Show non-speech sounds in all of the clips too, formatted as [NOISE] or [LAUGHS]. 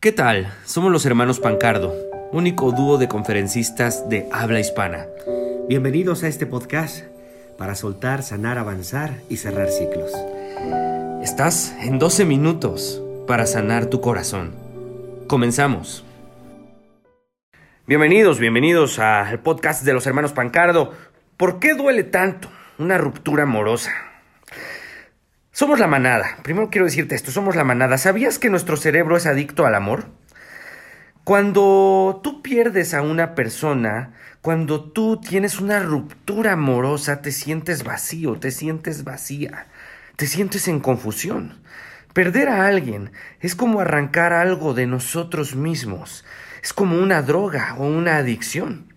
¿Qué tal? Somos los hermanos Pancardo, único dúo de conferencistas de habla hispana. Bienvenidos a este podcast para soltar, sanar, avanzar y cerrar ciclos. Estás en 12 minutos para sanar tu corazón. Comenzamos. Bienvenidos, bienvenidos al podcast de los hermanos Pancardo. ¿Por qué duele tanto una ruptura amorosa? Somos la manada. Primero quiero decirte esto, somos la manada. ¿Sabías que nuestro cerebro es adicto al amor? Cuando tú pierdes a una persona, cuando tú tienes una ruptura amorosa, te sientes vacío, te sientes vacía, te sientes en confusión. Perder a alguien es como arrancar algo de nosotros mismos, es como una droga o una adicción.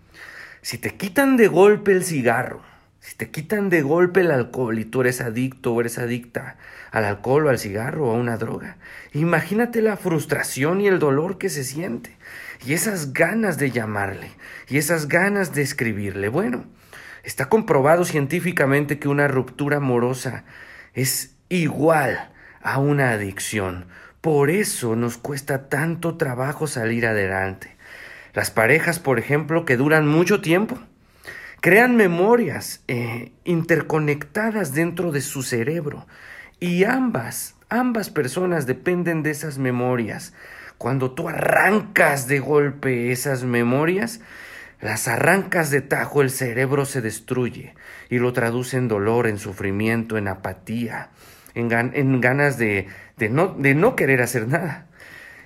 Si te quitan de golpe el cigarro, si te quitan de golpe el alcohol y tú eres adicto o eres adicta al alcohol o al cigarro o a una droga, imagínate la frustración y el dolor que se siente y esas ganas de llamarle y esas ganas de escribirle. Bueno, está comprobado científicamente que una ruptura amorosa es igual a una adicción. Por eso nos cuesta tanto trabajo salir adelante. Las parejas, por ejemplo, que duran mucho tiempo, crean memorias eh, interconectadas dentro de su cerebro y ambas, ambas personas dependen de esas memorias. Cuando tú arrancas de golpe esas memorias, las arrancas de tajo, el cerebro se destruye y lo traduce en dolor, en sufrimiento, en apatía, en, ganas de, no, de no querer hacer nada.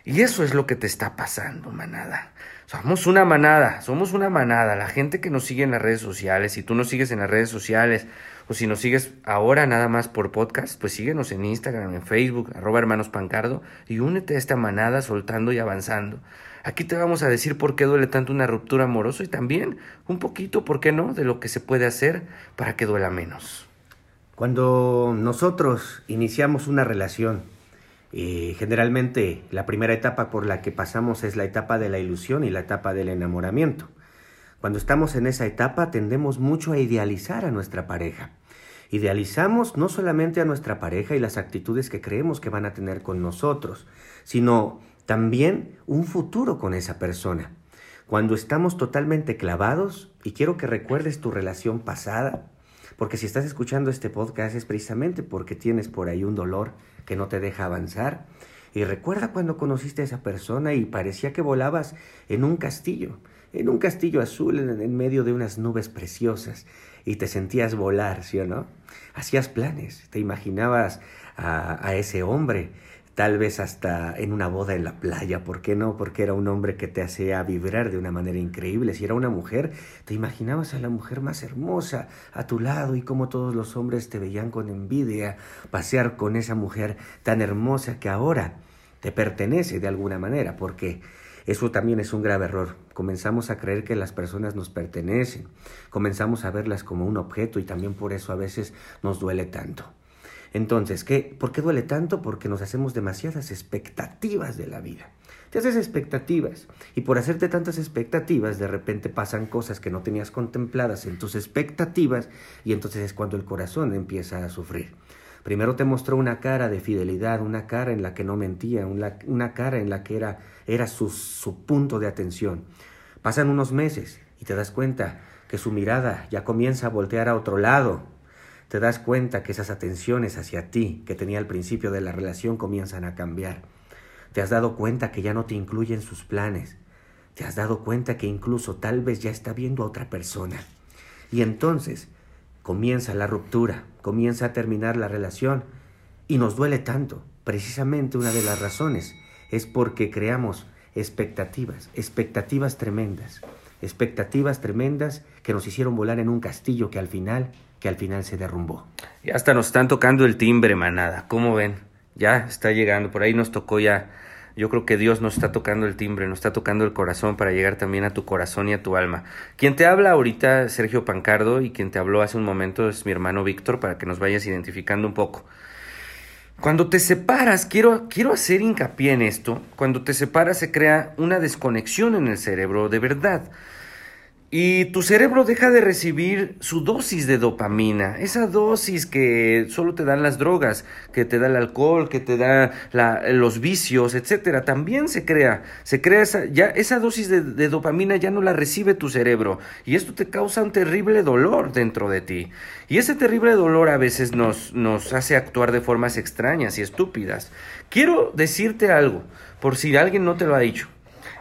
Y eso es lo que te está pasando, manada. Somos una manada, somos una manada. La gente que nos sigue en las redes sociales, si tú nos sigues en las redes sociales o si nos sigues ahora nada más por podcast, pues síguenos en Instagram, en Facebook, arroba hermanos pancardo y únete a esta manada soltando y avanzando. Aquí te vamos a decir por qué duele tanto una ruptura amorosa y también un poquito, ¿por qué no?, de lo que se puede hacer para que duela menos. Cuando nosotros iniciamos una relación, eh, generalmente la primera etapa por la que pasamos es la etapa de la ilusión y la etapa del enamoramiento. Cuando estamos en esa etapa tendemos mucho a idealizar a nuestra pareja. Idealizamos no solamente a nuestra pareja y las actitudes que creemos que van a tener con nosotros, sino también un futuro con esa persona. Cuando estamos totalmente clavados, y quiero que recuerdes tu relación pasada, porque si estás escuchando este podcast es precisamente porque tienes por ahí un dolor que no te deja avanzar. Y recuerda cuando conociste a esa persona y parecía que volabas en un castillo, en un castillo azul en, medio de unas nubes preciosas y te sentías volar, ¿sí o no? Hacías planes, te imaginabas a, a ese hombre tal vez hasta en una boda en la playa, ¿por qué no? Porque era un hombre que te hacía vibrar de una manera increíble. Si era una mujer, te imaginabas a la mujer más hermosa a tu lado y como todos los hombres te veían con envidia pasear con esa mujer tan hermosa que ahora te pertenece de alguna manera, porque eso también es un grave error. Comenzamos a creer que las personas nos pertenecen, comenzamos a verlas como un objeto y también por eso a veces nos duele tanto. Entonces, ¿qué? ¿por qué duele tanto? Porque nos hacemos demasiadas expectativas de la vida. Te haces expectativas y por hacerte tantas expectativas de repente pasan cosas que no tenías contempladas en tus expectativas y entonces es cuando el corazón empieza a sufrir. Primero te mostró una cara de fidelidad, una cara en la que no mentía, una, una cara en la que era, era su, su punto de atención. Pasan unos meses y te das cuenta que su mirada ya comienza a voltear a otro lado, te das cuenta que esas atenciones hacia ti que tenía al principio de la relación comienzan a cambiar. Te has dado cuenta que ya no te incluye en sus planes. Te has dado cuenta que incluso tal vez ya está viendo a otra persona. Y entonces comienza la ruptura, comienza a terminar la relación y nos duele tanto. Precisamente una de las razones es porque creamos expectativas, expectativas tremendas, expectativas tremendas que nos hicieron volar en un castillo que al final que al final se derrumbó. Ya hasta nos están tocando el timbre, manada. ¿Cómo ven? Ya está llegando. Por ahí nos tocó ya. Yo creo que Dios nos está tocando el timbre, nos está tocando el corazón para llegar también a tu corazón y a tu alma. Quien te habla ahorita, Sergio Pancardo, y quien te habló hace un momento es mi hermano Víctor, para que nos vayas identificando un poco. Cuando te separas, quiero, quiero hacer hincapié en esto, cuando te separas se crea una desconexión en el cerebro, de verdad. Y tu cerebro deja de recibir su dosis de dopamina, esa dosis que solo te dan las drogas, que te da el alcohol, que te da los vicios, etcétera. También se crea, se crea esa, ya esa dosis de, de, dopamina ya no la recibe tu cerebro y esto te causa un terrible dolor dentro de ti. Y ese terrible dolor a veces nos, nos hace actuar de formas extrañas y estúpidas. Quiero decirte algo, por si alguien no te lo ha dicho.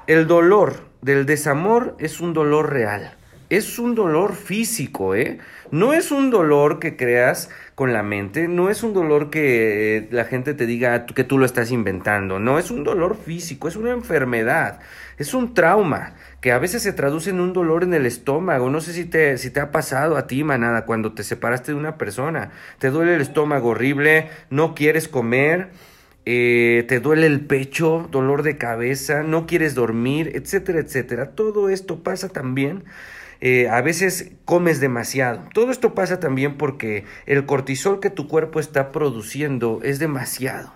El dolor del desamor es un dolor real. Es un dolor físico, ¿eh? No es un dolor que creas con la mente, no es un dolor que eh, la gente te diga que tú lo estás inventando, no, es un dolor físico, es una enfermedad, es un trauma que a veces se traduce en un dolor en el estómago. No sé si te, si te ha pasado a ti, manada, cuando te separaste de una persona. Te duele el estómago horrible, no quieres comer eh, te duele el pecho, dolor de cabeza, no quieres dormir, etcétera, etcétera. Todo esto pasa también. Eh, a veces comes demasiado. Todo esto pasa también porque el cortisol que tu cuerpo está produciendo es demasiado.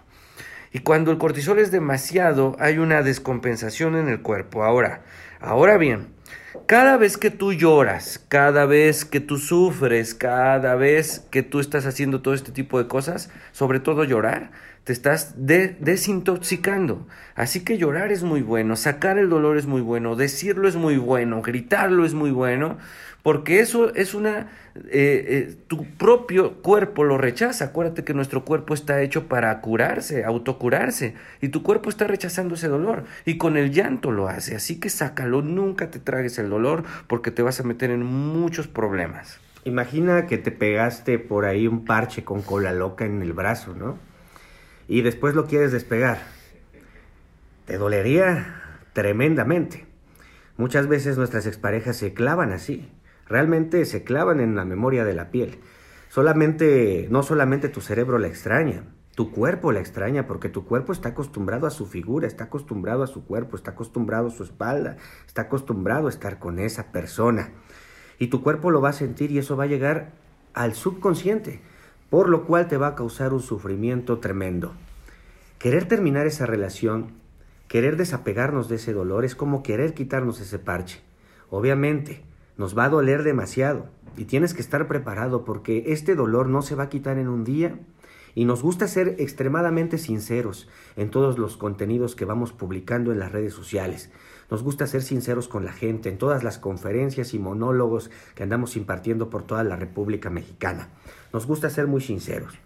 Y cuando el cortisol es demasiado, hay una descompensación en el cuerpo. Ahora, ahora bien, cada vez que tú lloras, cada vez que tú sufres, cada vez que tú estás haciendo todo este tipo de cosas, sobre todo llorar, te estás desintoxicando. Así que llorar es muy bueno, sacar el dolor es muy bueno, decirlo es muy bueno, gritarlo es muy bueno, porque eso es una... Eh, eh, tu propio cuerpo lo rechaza. Acuérdate que nuestro cuerpo está hecho para curarse, autocurarse, y tu cuerpo está rechazando ese dolor, y con el llanto lo hace. Así que sácalo, nunca te tragues el dolor, porque te vas a meter en muchos problemas. Imagina que te pegaste por ahí un parche con cola loca en el brazo, ¿no? Y después lo quieres despegar. Te dolería tremendamente. Muchas veces nuestras exparejas se clavan así, realmente se clavan en la memoria de la piel. Solamente, no solamente tu cerebro la extraña, tu cuerpo la extraña porque tu cuerpo está acostumbrado a su figura, está acostumbrado a su cuerpo, está acostumbrado a su espalda, está acostumbrado a estar con esa persona. Y tu cuerpo lo va a sentir y eso va a llegar al subconsciente por lo cual te va a causar un sufrimiento tremendo. Querer terminar esa relación, querer desapegarnos de ese dolor, es como querer quitarnos ese parche. Obviamente, nos va a doler demasiado y tienes que estar preparado porque este dolor no se va a quitar en un día y nos gusta ser extremadamente sinceros en todos los contenidos que vamos publicando en las redes sociales. Nos gusta ser sinceros con la gente en todas las conferencias y monólogos que andamos impartiendo por toda la República Mexicana. Nos gusta ser muy sinceros.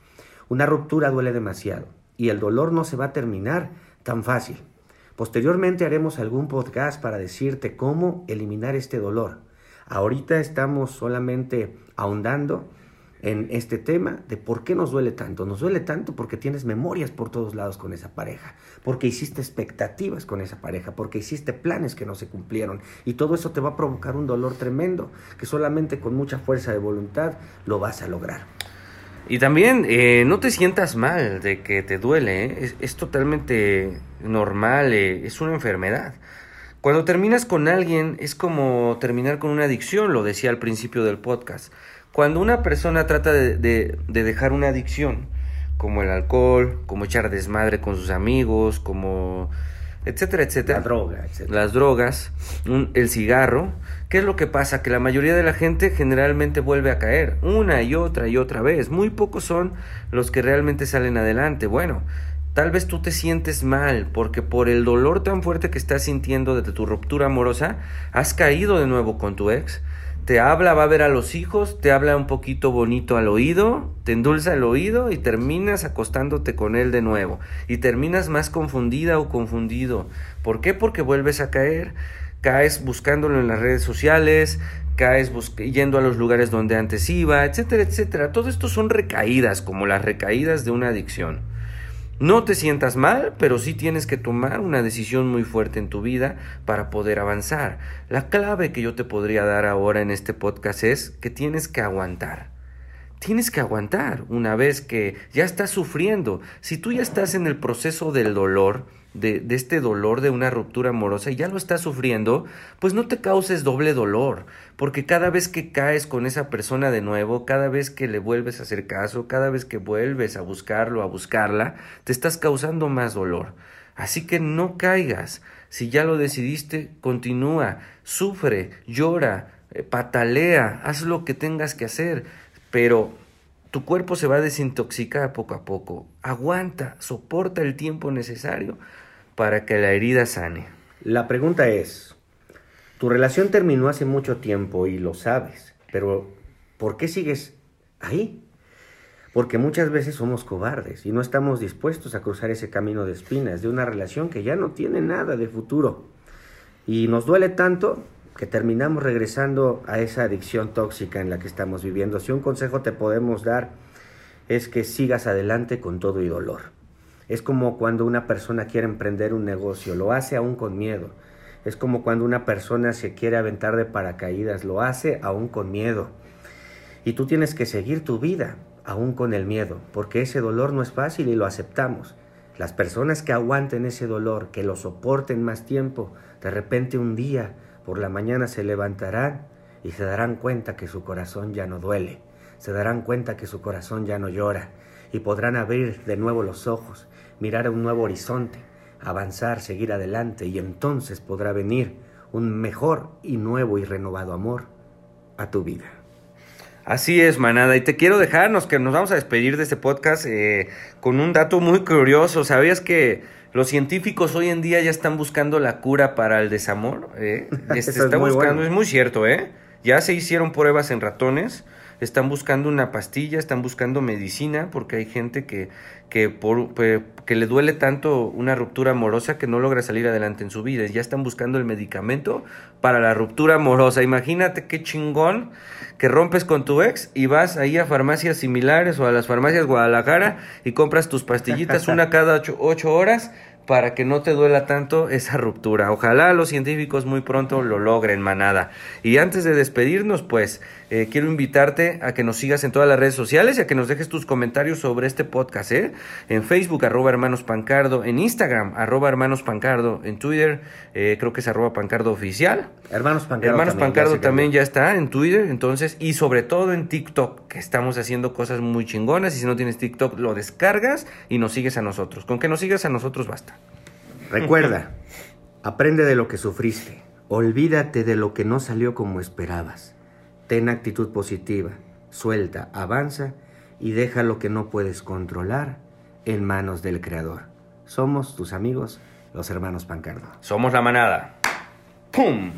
Una ruptura duele demasiado y el dolor no se va a terminar tan fácil. Posteriormente haremos algún podcast para decirte cómo eliminar este dolor. Ahorita estamos solamente ahondando en este tema de por qué nos duele tanto. Nos duele tanto porque tienes memorias por todos lados con esa pareja, porque hiciste expectativas con esa pareja, porque hiciste planes que no se cumplieron y todo eso te va a provocar un dolor tremendo que solamente con mucha fuerza de voluntad lo vas a lograr. Y también eh, no te sientas mal de que te duele, ¿eh? es, totalmente normal, eh, es una enfermedad. Cuando terminas con alguien es como terminar con una adicción, lo decía al principio del podcast. Cuando una persona trata de, dejar una adicción, como el alcohol, como echar desmadre con sus amigos, como etcétera, etcétera. La droga, Las drogas, el cigarro. ¿Qué es lo que pasa? Que la mayoría de la gente generalmente vuelve a caer una y otra y otra vez. Muy pocos son los que realmente salen adelante. Bueno, tal vez tú te sientes mal porque por el dolor tan fuerte que estás sintiendo desde tu ruptura amorosa, has caído de nuevo con tu ex te habla, va a ver a los hijos, te habla un poquito bonito al oído, te endulza el oído y terminas acostándote con él de nuevo. Y terminas más confundida o confundido. ¿Por qué? Porque vuelves a caer. Caes buscándolo en las redes sociales, caes yendo a los lugares donde antes iba, etcétera, etcétera. Todo esto son recaídas, como las recaídas de una adicción. No te sientas mal, pero sí tienes que tomar una decisión muy fuerte en tu vida para poder avanzar. La clave que yo te podría dar ahora en este podcast es que tienes que aguantar. Tienes que aguantar una vez que ya estás sufriendo. Si tú ya estás en el proceso del dolor, de, este dolor de una ruptura amorosa y ya lo estás sufriendo, pues no te causes doble dolor, porque cada vez que caes con esa persona de nuevo, cada vez que le vuelves a hacer caso, cada vez que vuelves a buscarlo, a buscarla, te estás causando más dolor. Así que no caigas. Si ya lo decidiste, continúa, sufre, llora, eh, patalea, haz lo que tengas que hacer, pero tu cuerpo se va a desintoxicar poco a poco. Aguanta, soporta el tiempo necesario para que la herida sane. La pregunta es, tu relación terminó hace mucho tiempo y lo sabes, pero ¿por qué sigues ahí? Porque muchas veces somos cobardes y no estamos dispuestos a cruzar ese camino de espinas de una relación que ya no tiene nada de futuro. Y nos duele tanto que terminamos regresando a esa adicción tóxica en la que estamos viviendo. Si un consejo te podemos dar es que sigas adelante con todo y dolor. Es como cuando una persona quiere emprender un negocio, lo hace aún con miedo. Es como cuando una persona se quiere aventar de paracaídas, lo hace aún con miedo. Y tú tienes que seguir tu vida, aún con el miedo, porque ese dolor no es fácil y lo aceptamos. Las personas que aguanten ese dolor, que lo soporten más tiempo, de repente un día por la mañana se levantarán y se darán cuenta que su corazón ya no duele, se darán cuenta que su corazón ya no llora y podrán abrir de nuevo los ojos, mirar a un nuevo horizonte, avanzar, seguir adelante y entonces podrá venir un mejor y nuevo y renovado amor a tu vida. Así es, manada. Y te quiero dejarnos que nos vamos a despedir de este podcast eh, con un dato muy curioso. ¿Sabías que los científicos hoy en día ya están buscando la cura para el desamor? Eh? [LAUGHS] Este, está buscando, es muy cierto, ¿eh? Ya se hicieron pruebas en ratones están buscando una pastilla, están buscando medicina, porque hay gente que, que, por, que le duele tanto una ruptura amorosa que no logra salir adelante en su vida. Ya están buscando el medicamento para la ruptura amorosa. Imagínate qué chingón que rompes con tu ex y vas ahí a farmacias similares o a las farmacias Guadalajara y compras tus pastillitas [LAUGHS] una cada ocho, ocho horas para que no te duela tanto esa ruptura. Ojalá los científicos muy pronto lo logren, manada. Y antes de despedirnos, pues eh, quiero invitarte a que nos sigas en todas las redes sociales y a que nos dejes tus comentarios sobre este podcast, ¿eh? En Facebook, arroba hermanos pancardo, en Instagram, arroba hermanos pancardo, en Twitter, eh, creo que es arroba pancardo oficial. Hermanos pancardo. Hermanos también, pancardo también ya está en Twitter, entonces, y sobre todo en TikTok, que estamos haciendo cosas muy chingonas, y si no tienes TikTok, lo descargas y nos sigues a nosotros. Con que nos sigas a nosotros basta. Recuerda, aprende de lo que sufriste, olvídate de lo que no salió como esperabas. Ten actitud positiva, suelta, avanza y deja lo que no puedes controlar en manos del Creador. Somos tus amigos, los hermanos Pancardo. Somos la manada. ¡Pum!